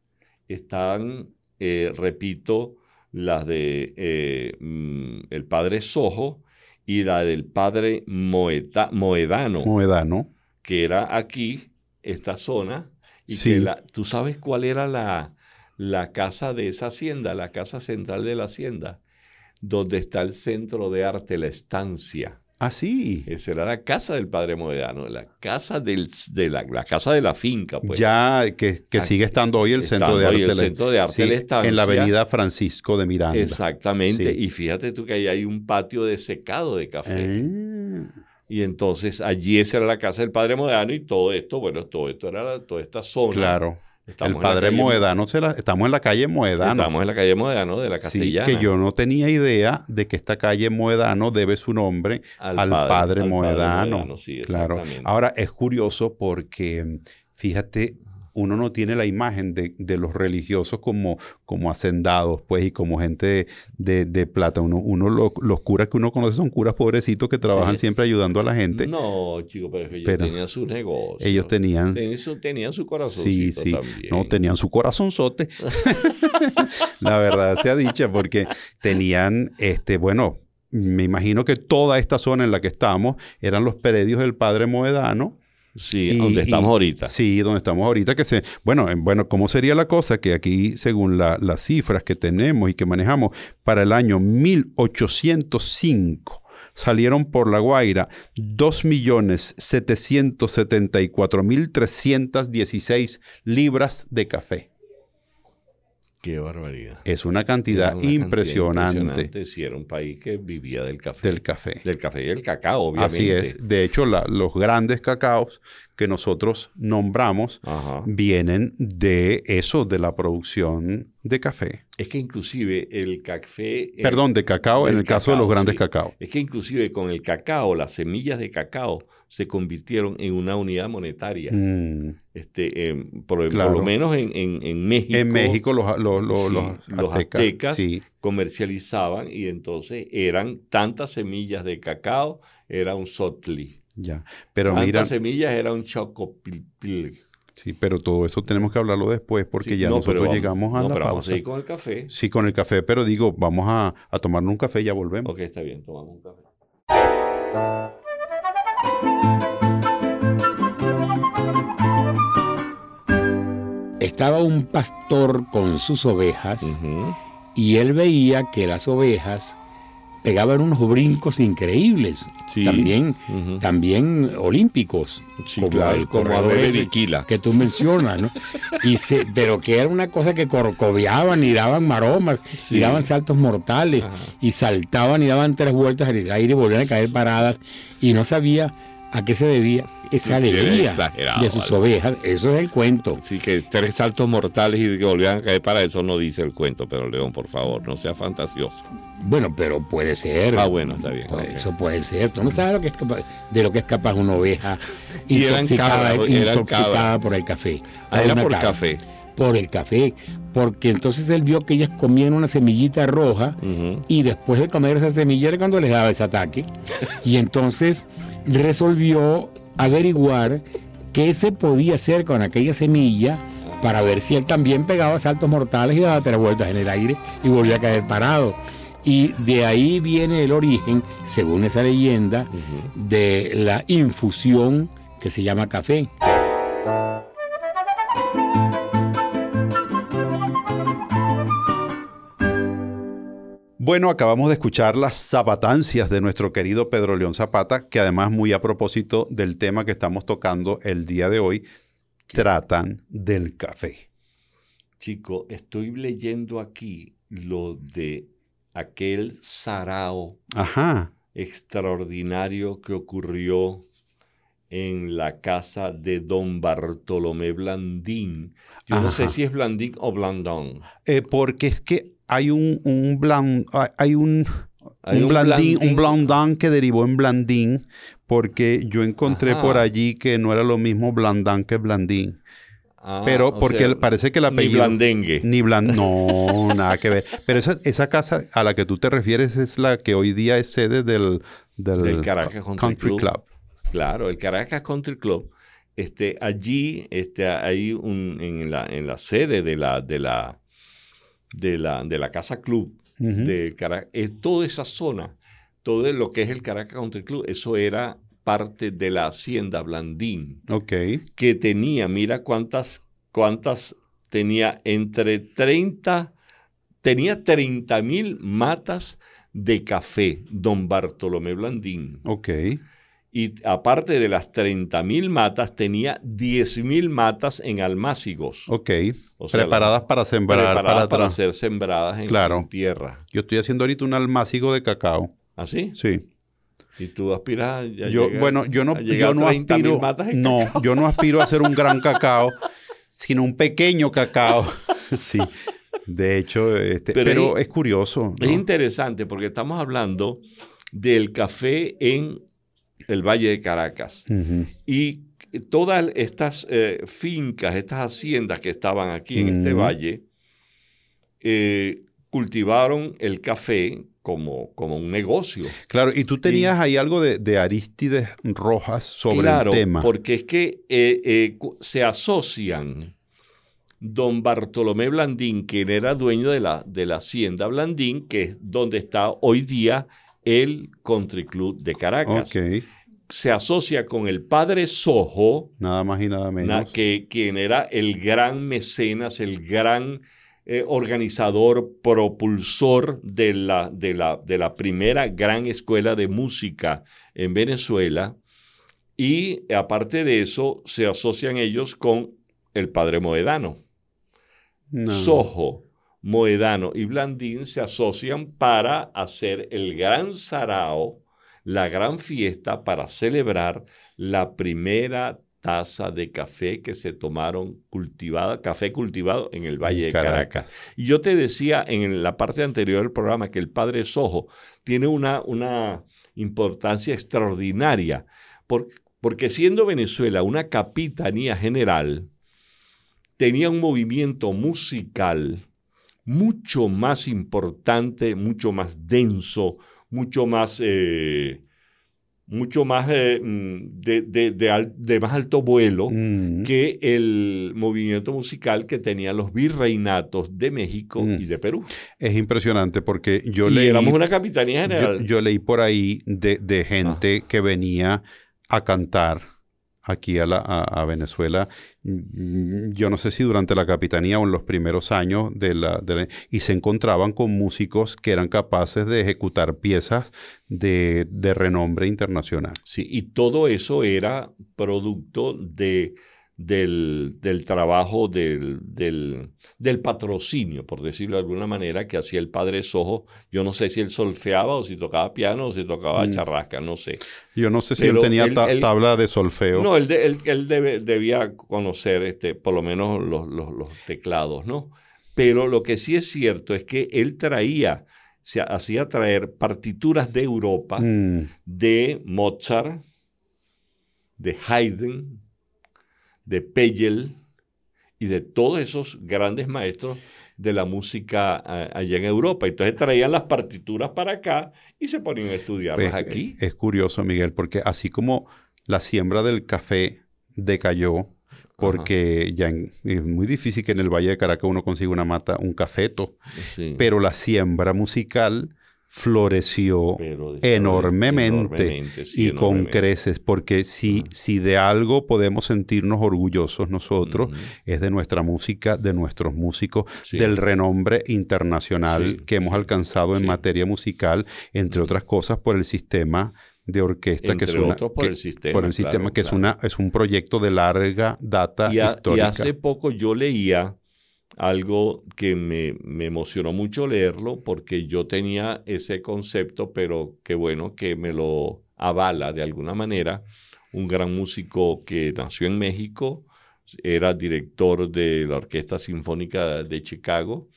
están, eh, repito, las de eh, mm, el padre Sojo y la del padre Moeta- Moedano, Moedano. que era aquí, esta zona, Y Sí. que la- tú sabes cuál era la, la casa de esa hacienda, la casa central de la hacienda, donde está el centro de arte, la estancia. Ah, sí. Esa era la casa del padre Moedano, la casa del, de la, la casa de la finca, pues. ya que, que Ah, sigue estando hoy el estando centro de arte. el La- centro de arte sí, la estancia. En la avenida Francisco de Miranda. Exactamente. Sí. Y fíjate tú que ahí hay un patio de secado de café. Ah, Y entonces allí esa era la casa del padre Moedano y todo esto, bueno, todo esto era la- toda esta zona. claro. Estamos el padre Moedano, se la- estamos en la calle Moedano. Estamos en la calle Moedano de la Sí, Castellana. que yo no tenía idea de que esta calle Moedano debe su nombre al, padre, al Moedano. sí, claro. Ahora es curioso porque, fíjate, uno no tiene la imagen de, de los religiosos como, como hacendados, pues, y como gente de, de plata. Uno, uno lo- los curas que uno conoce son curas pobrecitos que trabajan Sí. siempre ayudando a la gente. No, chico, pero ellos Pero tenían sus negocios. Ellos tenían Tenían su, tenían su Sí, sí. también. No, tenían su corazonzote. La verdad sea dicha, porque tenían, este, bueno, me imagino que toda esta zona en la que estamos eran los predios del padre Moedano. Sí, Y- donde estamos y- ahorita. Sí, donde estamos ahorita. Que se, bueno, en- bueno, ¿cómo sería la cosa? Que aquí, según la- las cifras que tenemos y que manejamos, para el año 1805 salieron por La Guaira 2.774.316 libras de café. Qué barbaridad. Es una cantidad una cantidad impresionante impresionante. Sí, era un país que vivía del café. del café. Del café y del cacao, obviamente. Así es. De hecho, la- los grandes cacaos que nosotros nombramos Ajá. vienen de eso, de la producción de café. Es que inclusive el café... eh, Perdón, de cacao en el caso de los grandes sí. cacao. Es que inclusive con el cacao, las semillas de cacao se convirtieron en una unidad monetaria. Mm. Este, em, por, por Claro. lo menos en, en- en México. En México los, los, los, sí, los los aztecas, aztecas sí, comercializaban y entonces eran tantas semillas de cacao, era un sotli. Ya. Pero tantas mira, semillas era un chocopilpil. sí, pero todo eso tenemos que hablarlo después porque Sí, ya no, nosotros vamos- llegamos a no, la pero vamos a pausa. seguir con el café. Sí, con el café, pero digo, vamos a, a tomarnos un café y ya volvemos. Ok, está bien, tomamos un café. Estaba un pastor con sus ovejas y él veía que las ovejas pegaban unos brincos increíbles, Sí. también, también olímpicos, Sí, como claro, el corredor Eriquila. que tú mencionas, ¿no? Y se, pero que era una cosa que corcoveaban y daban maromas Sí. y daban saltos mortales Ajá. y saltaban y daban tres vueltas en el aire y volvían a caer paradas y no sabía a qué se debía esa alegría de sus vale. ovejas. Eso es el cuento. Sí, que tres saltos mortales y que volvían a caer para eso no dice el cuento, pero León, por favor, no sea fantasioso. Bueno, pero puede ser. Ah, bueno, está bien. Pues. Eso puede ser. Tú no sabes lo que es capaz- de lo que es capaz una oveja Y intoxicada, intoxicada por el café. Ah, era por cabra. café. Por el café. Porque entonces él vio que ellas comían una semillita roja y después de comer esa semilla era cuando les daba ese ataque. Y entonces resolvió averiguar qué se podía hacer con aquella semilla para ver si él también pegaba saltos mortales y daba tres vueltas en el aire y volvía a caer parado. Y de ahí viene el origen, según esa leyenda, de la infusión que se llama café. Bueno, acabamos de escuchar las zapatancias de nuestro querido Pedro León Zapata, que además muy a propósito del tema que estamos tocando el día de hoy, tratan del café. Chico, estoy leyendo aquí lo de aquel sarao Ajá. extraordinario que ocurrió en la casa de don Bartolomé Blandín. Yo no sé si es Blandín o Blandón. Eh, porque es que hay un, un blan- hay- un, Hay un un blandín, blandín. un blandán que derivó en blandín, porque yo encontré Ajá. por allí que no era lo mismo blandán que blandín. Ah, Pero porque sea, parece que el ni apellido... Blandengue. Ni blan... No, nada que ver. Pero esa, esa casa a la que tú te refieres es la que hoy día es sede del, del, Del Caracas Country Country Club. Club. Claro, el Caracas Country Club. Este, allí este, hay un, en, la, en la sede de la, de la, de la, de la Casa Club de Caracas, toda esa zona, todo lo que es el Caracas Country Club, eso era parte de la hacienda Blandín, Ok. que tenía, mira cuántas cuántas tenía entre 30, tenía 30 mil matas de café, don Bartolomé Blandín. Ok. Y aparte de las 30 mil matas, tenía 10 mil matas en almácigos. Ok. O sea, preparadas para sembrar, preparadas para, para, ser sembradas en, Claro. tierra. Yo estoy haciendo ahorita un almácigo de cacao. ¿Así? Sí. Y tú aspiras a Yo, llegar- bueno, yo no, yo no a 30.000 aspiro. matas en No, cacao. yo no aspiro a hacer un gran cacao, sino un pequeño cacao. sí. De hecho, este, Pero pero, es- es, curioso. Es interesante porque estamos hablando del café en el Valle de Caracas. Y todas estas eh, fincas, estas haciendas que estaban aquí en este valle, eh, cultivaron el café como, como un negocio. Claro, y tú tenías ahí algo de, de Aristides Rojas sobre claro, el tema. porque es que eh, eh, se asocian don Bartolomé Blandín, quien era dueño de la, de la hacienda Blandín, que es donde está hoy día el Country Club de Caracas. Se asocia con el padre Sojo, nada más y nada na- menos. que, quien era el gran mecenas, el gran eh, organizador, propulsor de la, de, la, de la primera gran escuela de música en Venezuela. Y aparte de eso, se asocian ellos con el padre Moedano. No. Sojo, Moedano y Blandín se asocian para hacer el gran sarao, la gran fiesta para celebrar la primera taza de café que se tomaron cultivada, café cultivado en el Valle de Caracas. Y yo te decía en la parte anterior del programa que el padre Sojo tiene una, una importancia extraordinaria, por- porque siendo Venezuela una capitanía general, tenía un movimiento musical mucho más importante, mucho más denso, mucho más, eh, mucho más eh, mm, de, de- de al- de más alto vuelo Mm. que el movimiento musical que tenían los virreinatos de México Mm. y de Perú. Es impresionante porque yo y leí, éramos una capitanía general. yo leí por ahí de, de gente que venía a cantar aquí a, la- a- Venezuela. Mm, Yo no sé si durante la capitanía o en los primeros años de la, de la- y se encontraban con músicos que eran capaces de ejecutar piezas de, de renombre internacional. Sí, y todo eso era producto de, del, del trabajo del, del, del patrocinio, por decirlo de alguna manera, que hacía el padre Sojo. Yo no sé si él solfeaba o si tocaba piano o si tocaba Mm. charrasca, no sé. Yo no sé si Pero él tenía él- ta- él- tabla de solfeo. No, él, de- él- él debe- debía conocer este, por lo menos los, los- los teclados, ¿no? Pero lo que sí es cierto es que él traía, se hacía traer partituras de Europa Mm, de Mozart, de Haydn, de Pegel y de todos esos grandes maestros de la música ah, allá en Europa. Entonces traían las partituras para acá y se ponían a estudiarlas pues, aquí. Es curioso, Miguel, porque así como la siembra del café decayó, porque ya en- es muy difícil que en el Valle de Caracas uno consiga una mata, un cafeto, Sí. pero la siembra musical floreció enormemente, enormemente, sí, y con creces, porque si, si de algo podemos sentirnos orgullosos nosotros, es de nuestra música, de nuestros músicos, sí. del renombre internacional Sí, que hemos alcanzado en materia musical, entre otras cosas por el sistema de orquesta Entre que es una, otros por que- el sistema. por el claro, sistema que es una es un proyecto de larga data Y, a- y histórica. hace poco yo leía algo que me, me emocionó mucho leerlo porque yo tenía ese concepto, pero que bueno, que me lo avala de alguna manera. Un gran músico que nació en México, era director de la Orquesta Sinfónica de Chicago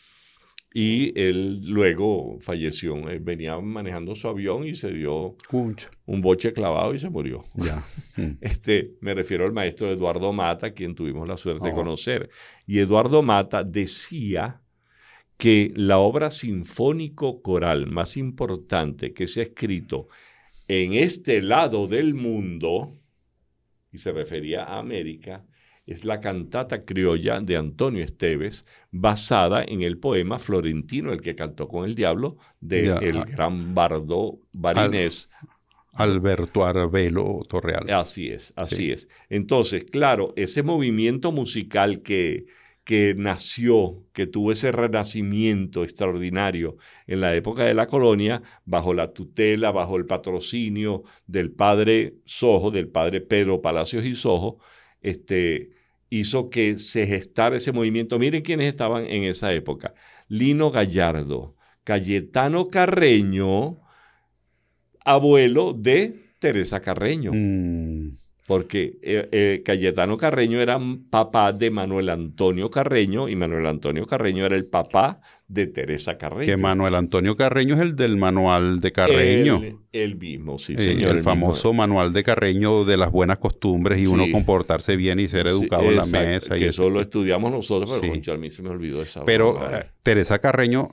y él luego falleció. Él venía manejando su avión y se dio Concha, un boche clavado y se murió. ya. Mm. Este, me refiero al maestro Eduardo Mata, quien tuvimos la suerte de Oh. conocer. Y Eduardo Mata decía que la obra sinfónico-coral más importante que se ha escrito en este lado del mundo, y se refería a América, es la cantata criolla de Antonio Esteves, basada en el poema florentino, el que cantó con el diablo, del Ya. el gran bardo barinés Alberto Arbelo Torreal. Así es, así es. Entonces, claro, ese movimiento musical que, que nació, que tuvo ese renacimiento extraordinario en la época de la colonia, bajo la tutela, bajo el patrocinio del padre Sojo, del padre Pedro Palacios y Sojo, este, hizo que se gestara ese movimiento. Miren quiénes estaban en esa época. Lino Gallardo, Cayetano Carreño, abuelo de Teresa Carreño. Mm, Porque eh, eh, Cayetano Carreño era papá de Manuel Antonio Carreño y Manuel Antonio Carreño era el papá de Teresa Carreño. que Manuel Antonio Carreño es el del manual de Carreño. El, el mismo, sí, señor. el famoso manual de Carreño de las buenas costumbres y Sí. uno comportarse bien y ser Sí, educado en la mesa. y Que eso. eso lo estudiamos nosotros, pero Sí. concha, a mí se me olvidó esa. Pero eh, Teresa Carreño,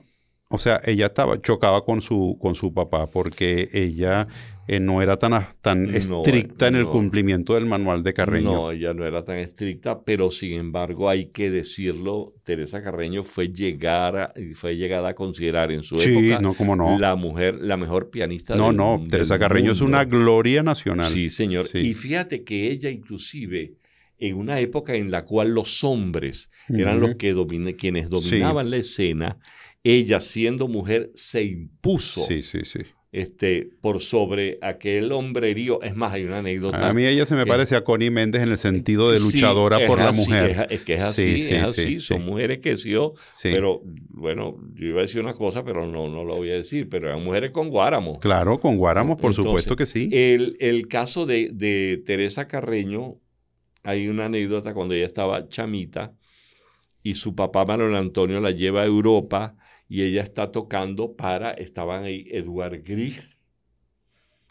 o sea, ella estaba chocaba con su con su papá porque ella eh, no era tan tan No, estricta en el no. cumplimiento del manual de Carreño. No, ella no era tan estricta, pero sin embargo hay que decirlo, Teresa Carreño fue llegar a- fue llegada a considerar en su sí, época no, como no. la mujer, la mejor pianista no, del no, del Teresa Carreño es una gloria nacional. Sí, señor. Sí. Y fíjate que ella inclusive en una época en la cual los hombres eran los que quienes dominaban la escena, ella siendo mujer se impuso Sí, sí, sí. este, por sobre aquel hombrerío. Es más, hay una anécdota. A mí ella se me que- parece a Connie Méndez en el sentido de luchadora por la mujer. Es, es que es Sí, así, sí, es sí, así. sí. Son mujeres que sí, o- Sí. pero bueno, yo iba a decir una cosa, pero no, no lo voy a decir, pero eran mujeres con guáramo. Claro, con Guáramos, por Entonces, supuesto que sí. El, el caso de, de Teresa Carreño, hay una anécdota cuando ella estaba chamita y su papá Manuel Antonio la lleva a Europa y ella está tocando para, estaban ahí Eduard Grieg,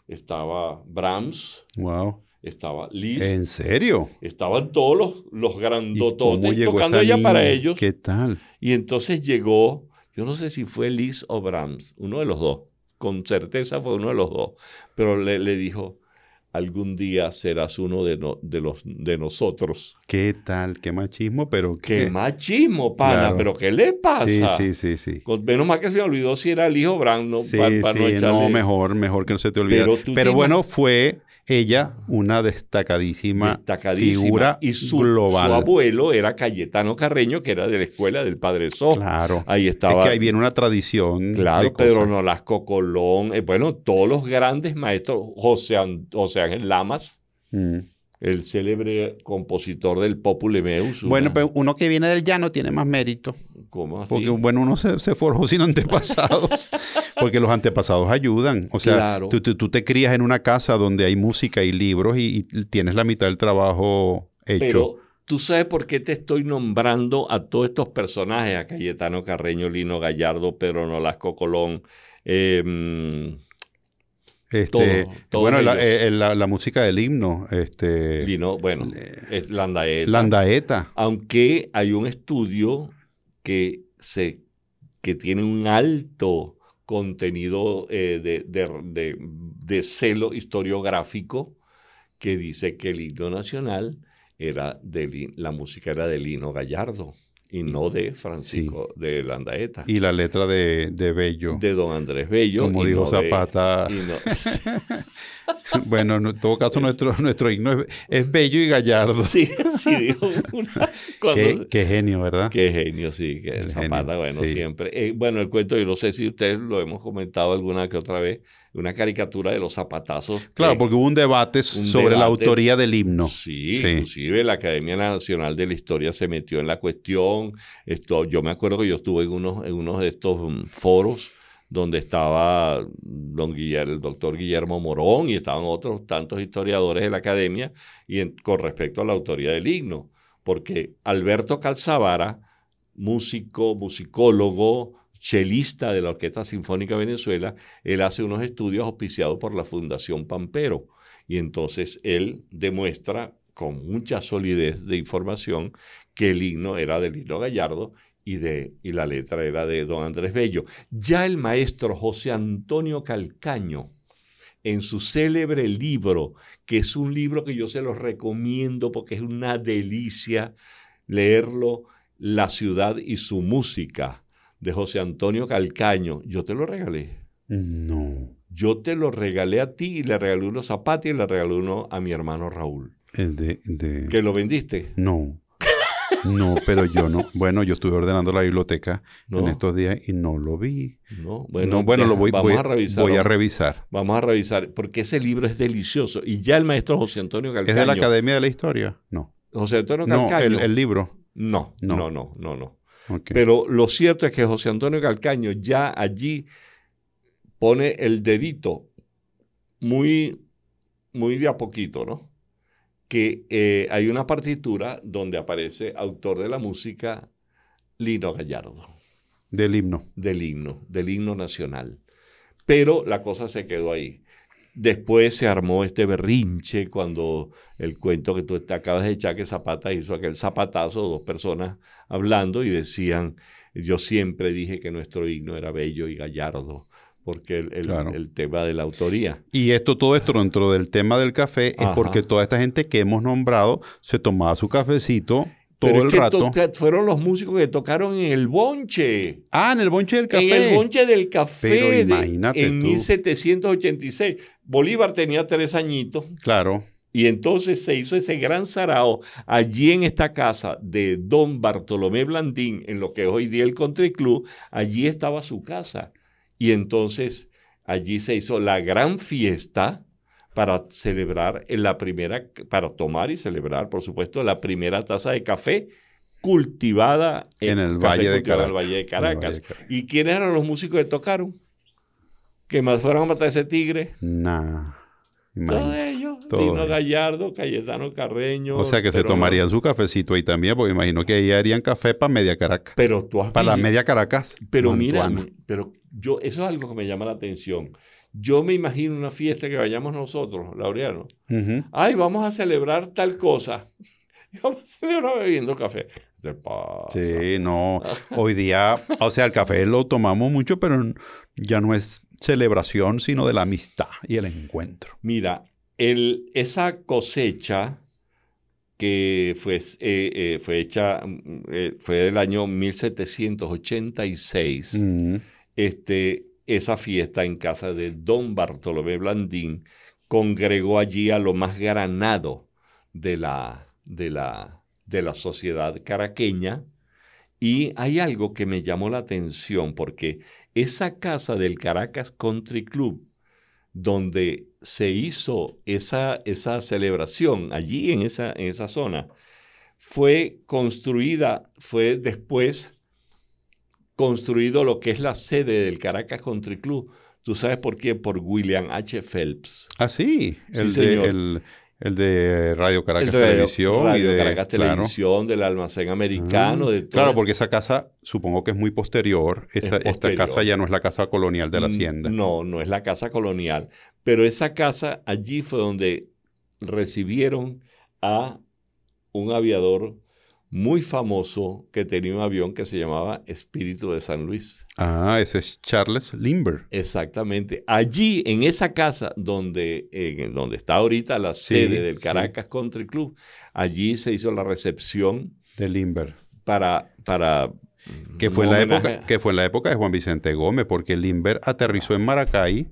estaba Brahms, wow. estaba Liszt, ¿En serio? estaban todos los, los ¿Y cómo grandototes tocando ella para ellos. ¿Qué tal? Y entonces llegó, yo no sé si fue Liz o Brahms, uno de los dos, con certeza fue uno de los dos, pero le, le dijo, algún día serás uno de, no- de los, de nosotros. ¿Qué tal? Qué machismo, pero ¡Qué machismo, pana! Claro. ¿Pero qué le pasa? sí, sí, sí. Menos mal que se me olvidó si era el hijo Brahms, no, sí, pa- pa sí, no no, echarle- mejor, mejor que no se te olvide. Pero Pero, bueno, fue ella una destacadísima destacadísima. figura y su, global. su abuelo era Cayetano Carreño, que era de la escuela del padre So. Claro. Ahí Es estaba. que ahí viene una tradición. Claro, de Pedro. Nolasco Colón, eh, bueno, todos los grandes maestros, José, José Ángel Lamas, Mm. el célebre compositor del Popule Meus. Bueno, pero uno que viene del llano tiene más mérito. ¿Cómo así? Porque, bueno, uno se, se forjó sin antepasados. porque los antepasados ayudan. O sea, Claro. tú, tú- tú te crías en una casa donde hay música y libros y, y tienes la mitad del trabajo hecho. Pero tú sabes por qué te estoy nombrando a todos estos personajes, a Cayetano Carreño, Lino Gallardo, Pedro Nolasco Colón, eh, mm, Este, Todos, todos bueno, la, ellos. eh, la- la música del himno, este, Lino, bueno, es Landaeta. Landaeta. Aunque hay un estudio que, tiene un alto contenido eh, de, de- celo historiográfico que dice que el himno nacional era de la música era de Lino Gallardo y no de Francisco de Landaeta, Y la letra de, de Bello. de don Andrés Bello. como dijo no de- Zapata. y no- bueno, en todo caso, nuestro, nuestro himno es, es Bello y Gallardo. sí, sí, dijo una- cuando- Qué, qué genio, ¿verdad? Qué genio, sí, que El Zapata, genio, bueno, sí. siempre. Eh, bueno, el cuento, yo no sé si ustedes lo hemos comentado alguna que otra vez, una caricatura de los zapatazos. Claro, que- porque hubo un debate sobre la autoría del himno. Sí, Sí. inclusive la Academia Nacional de la Historia se metió en la cuestión. Esto, yo me acuerdo que yo estuve en unos, en de estos mm, foros donde estaba don Guillermo, el doctor Guillermo Morón y estaban otros tantos historiadores de la academia y con respecto a la autoría del himno, porque Alberto Calzavara, músico, musicólogo, chelista de la Orquesta Sinfónica Venezuela, él hace unos estudios auspiciados por la Fundación Pampero. Y entonces él demuestra con mucha solidez de información que el himno era de Lino Gallardo y, de, y la letra era de don Andrés Bello. Ya el maestro José Antonio Calcaño, en su célebre libro, que es un libro que yo se los recomiendo porque es una delicia leerlo, La ciudad y su música, de José Antonio Calcaño, yo te lo regalé. No. Yo te lo regalé a ti y le regalé unos zapatos y le regalé uno a mi hermano Raúl. De, de- ¿Que lo vendiste? No. No, pero yo no. Bueno, yo estuve ordenando la biblioteca en No. estos días y no lo vi. No, Bueno, bueno, lo voy, vamos voy- a revisar. voy a vamos- revisar. Vamos a revisar, porque ese libro es delicioso. Y ya el maestro José Antonio ¿Es Calcaño. de la Academia de la Historia? No. José Antonio No, Calcaño. el, el libro. No, No. no, no, no, no. Pero lo cierto es que José Antonio Calcaño ya allí pone el dedito muy, muy de a poquito, ¿no? Que eh, hay una partitura donde aparece autor de la música Lino Gallardo, Del himno. del himno, del himno nacional. Pero la cosa se quedó ahí. Después se armó este berrinche cuando el cuento que tú te acabas de echar que Zapata hizo aquel zapatazo, dos personas hablando y decían, yo siempre dije que nuestro himno era bello y gallardo, porque el, el- Claro. el tema de la autoría. Y esto, todo esto dentro del tema del café es Ajá. porque toda esta gente que hemos nombrado se tomaba su cafecito todo Pero el que rato. fueron los músicos que tocaron en el bonche. Ah, en el bonche del café. En el bonche del café Pero de- imagínate en tú. 1786. Bolívar tenía tres añitos. Claro. Y entonces se hizo ese gran sarao allí en esta casa de don Bartolomé Blandín, en lo que es hoy día el Country Club. Allí estaba su casa. Y entonces allí se hizo la gran fiesta para celebrar en la primera, para tomar y celebrar, por supuesto, la primera taza de café cultivada En el Valle de en Caracas. el Valle de el Caracas. Valle de Caracas. ¿Y quiénes eran los músicos que tocaron? Que más fueron a matar ese tigre. Nah. Todos ellos, Todos Dino. Gallardo, Cayetano Carreño. O sea que se no- tomarían su cafecito ahí también, porque imagino que ahí harían café para media Caracas. Pero tú has Para la media Caracas. Pero mira, pero yo, eso es algo que me llama la atención. Yo me imagino una fiesta que vayamos nosotros, Laureano. Ay, vamos a celebrar tal cosa. Y vamos a celebrar bebiendo café. Sí, no. Hoy día, o sea, el café lo tomamos mucho, pero ya no es celebración, sino de la amistad y el encuentro. Mira, el, esa cosecha que fue, eh, eh, fue hecha, mm, eh, fue del año 1786. Mm. Este, esa fiesta en casa de don Bartolomé Blandín congregó allí a lo más granado de la, de la, de la sociedad caraqueña. Y hay algo que me llamó la atención porque esa casa del Caracas Country Club, donde se hizo esa, esa celebración allí en esa, en esa zona, fue construida, fue después construido lo que es la sede del Caracas Country Club. ¿Tú sabes por qué? Por William H. Phelps. Ah, sí. Sí, El, de, señor. el, el de Radio Caracas El radio- Televisión. y Radio de, Caracas claro. Televisión, del almacén americano, Ah, de. Claro, porque esa casa supongo que es muy posterior. Esta, posterior. casa ya no es la casa colonial de la hacienda. No, no es la casa colonial. Pero esa casa, allí fue donde recibieron a un aviador muy famoso que tenía un avión que se llamaba Espíritu de San Luis. Ah, ese es Charles Limber. Exactamente. Allí, en esa casa donde, donde está ahorita la Sí, sede del sí. Caracas Country Club, allí se hizo la recepción De Limber. para... para Que fue, la homenaje- época, que fue en la época de Juan Vicente Gómez, porque Limber aterrizó en Maracay.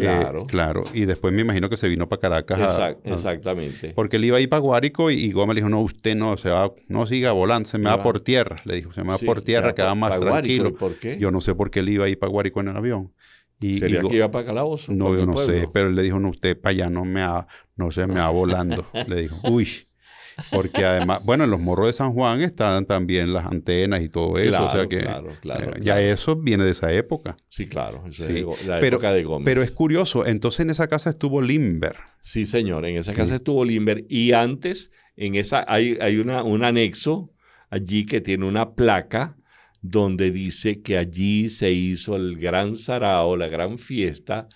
Claro. eh, claro. Y después me imagino que se vino para Caracas. a- Exac- a- exactamente. porque él iba a ir para Guárico y, y Gómez le dijo, no, usted no, se va, no siga volando, se me va va. por tierra. Le dijo, se me va Sí, por tierra, queda más tranquilo. ¿y ¿Por qué? Yo no sé por qué él iba a ir para Guárico en el avión. Y, ¿Sería y que iba para Calabozo? No, yo no sé, pero él le dijo, no, usted para allá no me va, no se me va volando. le dijo, uy. Porque además, bueno, en los morros de San Juan están también las antenas y todo eso. o sea Claro, que claro, claro, eh, ya claro. eso viene de esa época. Sí, claro. eso Sí, la pero- época de Gómez. Pero es curioso, entonces en esa casa estuvo Limber. Sí, señor. En esa Sí. casa estuvo Limber. Y antes, en esa, hay, hay una, un anexo allí que tiene una placa donde dice que allí se hizo el gran sarao, la gran fiesta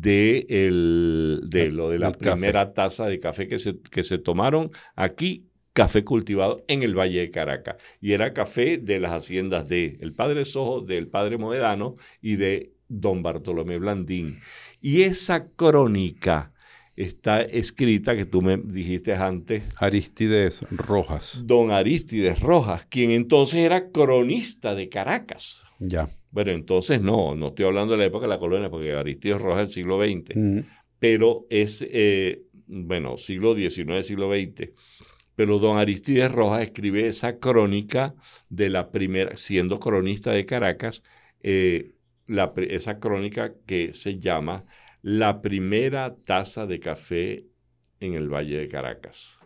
de, el, de lo de la café. primera taza de café que se, que se tomaron aquí, café cultivado en el Valle de Caracas. Y era café de las haciendas de el padre Sojo, del padre Moedano y de don Bartolomé Blandín. Y esa crónica está escrita, que tú me dijiste antes, Aristides Rojas. don Aristides Rojas, quien entonces era cronista de Caracas. Ya. Bueno, entonces no, no estoy hablando de la época de la colonia, porque Aristides Rojas es del siglo XX, pero es, eh, bueno, siglo XIX, siglo XX. Pero don Aristides Rojas escribe esa crónica de la primera, siendo cronista de Caracas, eh, la esa crónica que se llama La primera taza de café en el Valle de Caracas,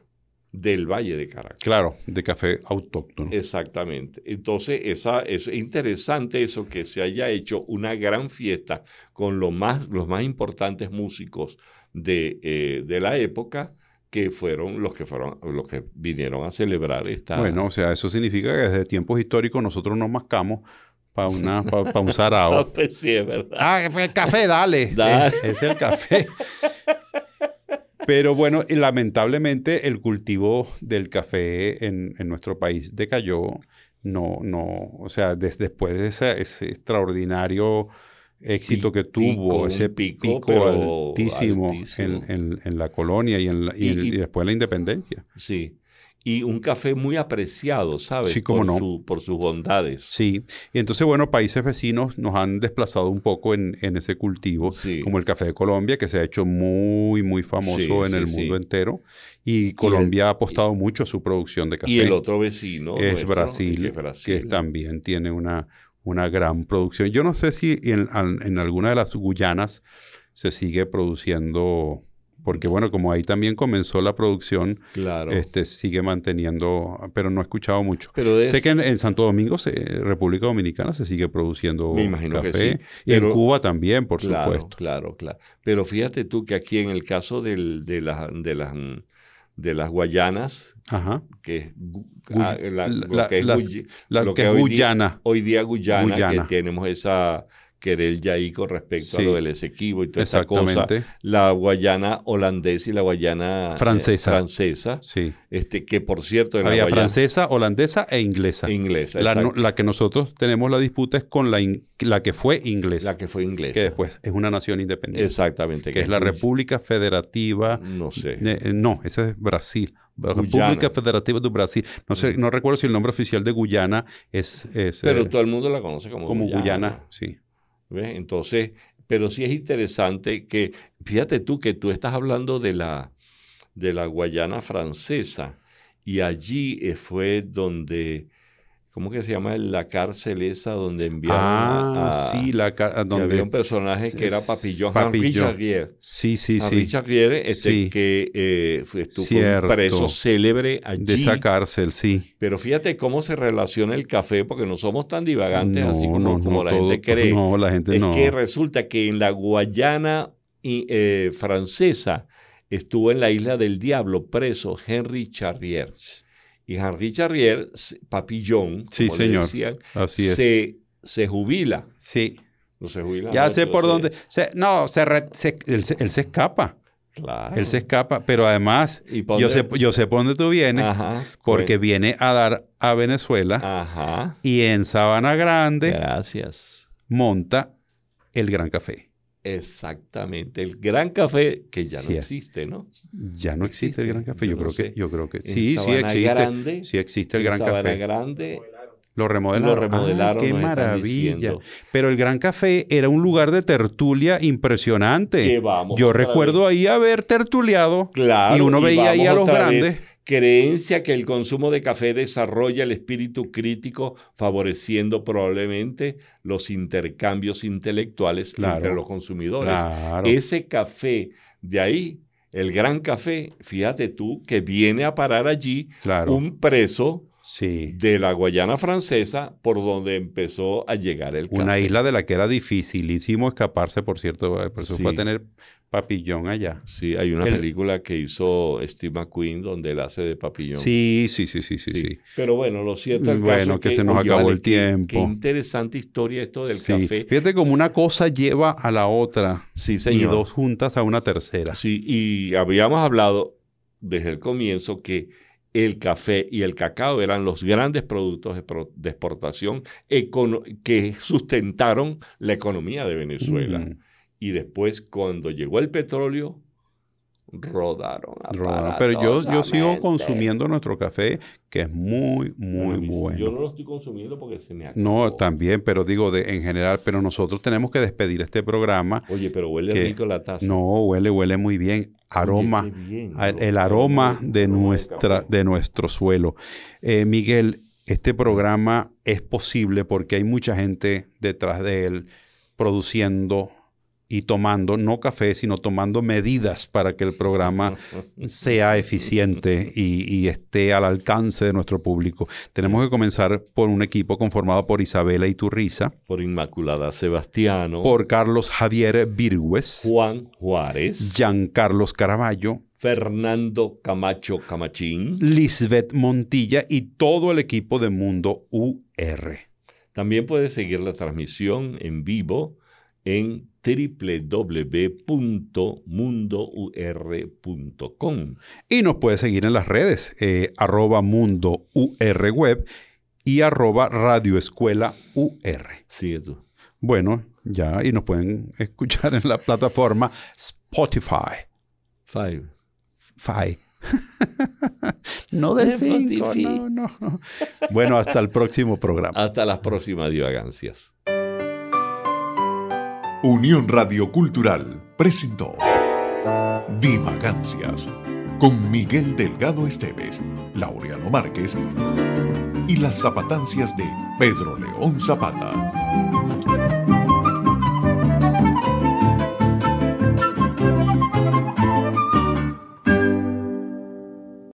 del Valle de Caracas. Claro, de café autóctono. Exactamente. Entonces, esa, es interesante eso que se haya hecho una gran fiesta con lo más, los más importantes músicos de, eh, de la época, que fueron los que fueron los que vinieron a celebrar esta. Bueno, o sea, eso significa que desde tiempos históricos nosotros nos mascamos para una pa, pa un sarao. pues sí, es verdad. Ah, pues, café, dale. Dale. Es, es el café. Pero bueno, y lamentablemente el cultivo del café en, en nuestro país decayó. No, no, o sea, des- después de ese, ese extraordinario éxito que tuvo, ese pico, altísimo, altísimo. En, en- en la colonia y, en la- y- y después de la independencia. Sí. Y un café muy apreciado, ¿sabes? Sí, cómo por, no. su- por sus bondades. Sí, y entonces, bueno, países vecinos nos han desplazado un poco en, en ese cultivo, Sí. como el café de Colombia, que se ha hecho muy, muy famoso Sí, en sí, el mundo entero, y Colombia ha apostado mucho a su producción de café. Y el otro vecino es nuestro, Brasil, que es Brasil. que también tiene una, una gran producción. Yo no sé si en, en alguna de las Guyanas se sigue produciendo, porque bueno, como ahí también comenzó la producción, Claro. este sigue manteniendo, pero no he escuchado mucho. Pero Sé que en, en Santo Domingo, se- República Dominicana, se sigue produciendo Me imagino que café. sí, Y en Cuba también, por claro, supuesto. Claro, claro. Pero fíjate tú que aquí en el caso del- de, las, de, las, de las Guayanas, Ajá. que es, la- lo la- que es las- Guy- La lo que es hoy día- Guyana. hoy día Guyana, Guyana. que tenemos esa querella ahí con respecto a lo del Esequibo y toda esta cosa. La Guayana holandesa y la Guayana eh, Francesa. francesa, Sí. este, que por cierto en la Había Guayana francesa, holandesa e inglesa. inglesa, La, no- la que nosotros tenemos la disputa es con la, in- la que fue inglesa, la que fue inglesa. que después es una nación independiente, Exactamente. que es la República Federativa. No sé. eh, no, esa es Brasil. Guyana. República Federativa de Brasil. No sé, no recuerdo si el nombre oficial de Guyana es, es, Pero eh, todo el mundo la conoce como, como Guyana. Guyana. Sí. ¿Ves? Entonces, pero sí es interesante que, fíjate tú que tú estás hablando de la, de la Guayana francesa y allí eh, fue donde, ¿cómo que se llama? La cárcel esa donde enviaron a, Ah, a- sí, la donde había un personaje que era es- Papillon, Henri Papillon. Charrier. Sí, sí, sí. Charrier, este, Sí. que eh, estuvo- Cierto. preso célebre allí. De esa cárcel, sí. Pero fíjate cómo se relaciona el café, porque no somos tan divagantes así como, no, como no, la todo- gente cree. No, la gente es no. que resulta que en la Guayana eh, francesa estuvo en la isla del diablo preso Henry Charrier. Y Henry Charrier, Papillon, como Sí, le señor. decían, Así es. se, se jubila. Sí. No se jubila. Ya sé por dónde. se- no, se re- se- él, se, él se escapa. Claro. Él se escapa, pero además, ¿Y pa' yo sé, yo sé por dónde tú vienes, Ajá. porque pues, viene a dar a Venezuela Ajá. y en Sabana Grande Gracias. monta el Gran Café. Exactamente. El gran café que ya no Sí. existe, ¿no? Ya no existe, el Gran Café. yo Yo, no creo sé. que, yo creo que sí, sí existe. Grande, sí existe el Gran Café. Grande Lo remodelaron. lo remodelaron. Ah, qué maravilla. Pero el Gran Café era un lugar de tertulia impresionante. Vamos Yo recuerdo vez. ahí haber tertuliado. Claro, y uno veía ahí a los vez. Creencia que el consumo de café desarrolla el espíritu crítico, favoreciendo probablemente los intercambios intelectuales Claro. entre los consumidores. Claro. Ese café de ahí, el gran café, fíjate tú, que viene a parar allí claro. un preso sí. de la Guayana francesa por donde empezó a llegar el café. Una isla de la que era dificilísimo escaparse, por cierto. eh, Por eso Sí. fue a tener papillón allá. Sí, hay una El- película que hizo Steve McQueen donde él hace de papillón. Sí, sí, sí, sí, sí, Sí. sí. Pero bueno, lo cierto es Bueno, que se nos acabó el tiempo. Qué interesante historia esto del café. Fíjate como una cosa lleva a la otra Sí, y señor. dos juntas a una tercera. Sí, y habíamos hablado desde el comienzo que el café y el cacao eran los grandes productos de, exportación que sustentaron la economía de Venezuela. Mm. Y después, cuando llegó el petróleo, rodaron. Rodaron. Pero yo, yo sigo consumiendo nuestro café, que es muy, muy bueno. Yo no lo estoy consumiendo porque se me acabó. No, también, pero digo de, en general, pero nosotros tenemos que despedir este programa. Oye, pero huele rico la taza. No, huele, huele muy bien. Aroma, el, aroma de, nuestra, de nuestro suelo. Eh, Miguel, este programa es posible porque hay mucha gente detrás de él produciendo y tomando, no café, sino tomando medidas para que el programa sea eficiente y, esté al alcance de nuestro público. Tenemos que comenzar por un equipo conformado por Isabela Iturriza. Por Inmaculada Sebastiano. Por Carlos Javier Virgües. Juan Juárez. Giancarlos Caraballo. Fernando Camacho Camachín. Lisbeth Montilla y todo el equipo de Mundo UR. También puedes seguir la transmisión en vivo en www.mundour.com. Y nos puede seguir en las redes, eh, arroba mundo UR web y arroba radio escuela UR. Sigue tú. Bueno, ya, y nos pueden escuchar en la plataforma Spotify. Five. Five. no de cinco, no, no. Bueno, hasta el próximo programa. Hasta las próximas divagancias. Unión Radio Cultural presentó Divagancias con Miguel Delgado Esteves, Laureano Márquez y las zapatancias de Pedro León Zapata.